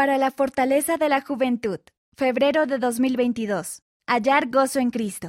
Para la fortaleza de la juventud, febrero de 2022. Hallar gozo en Cristo.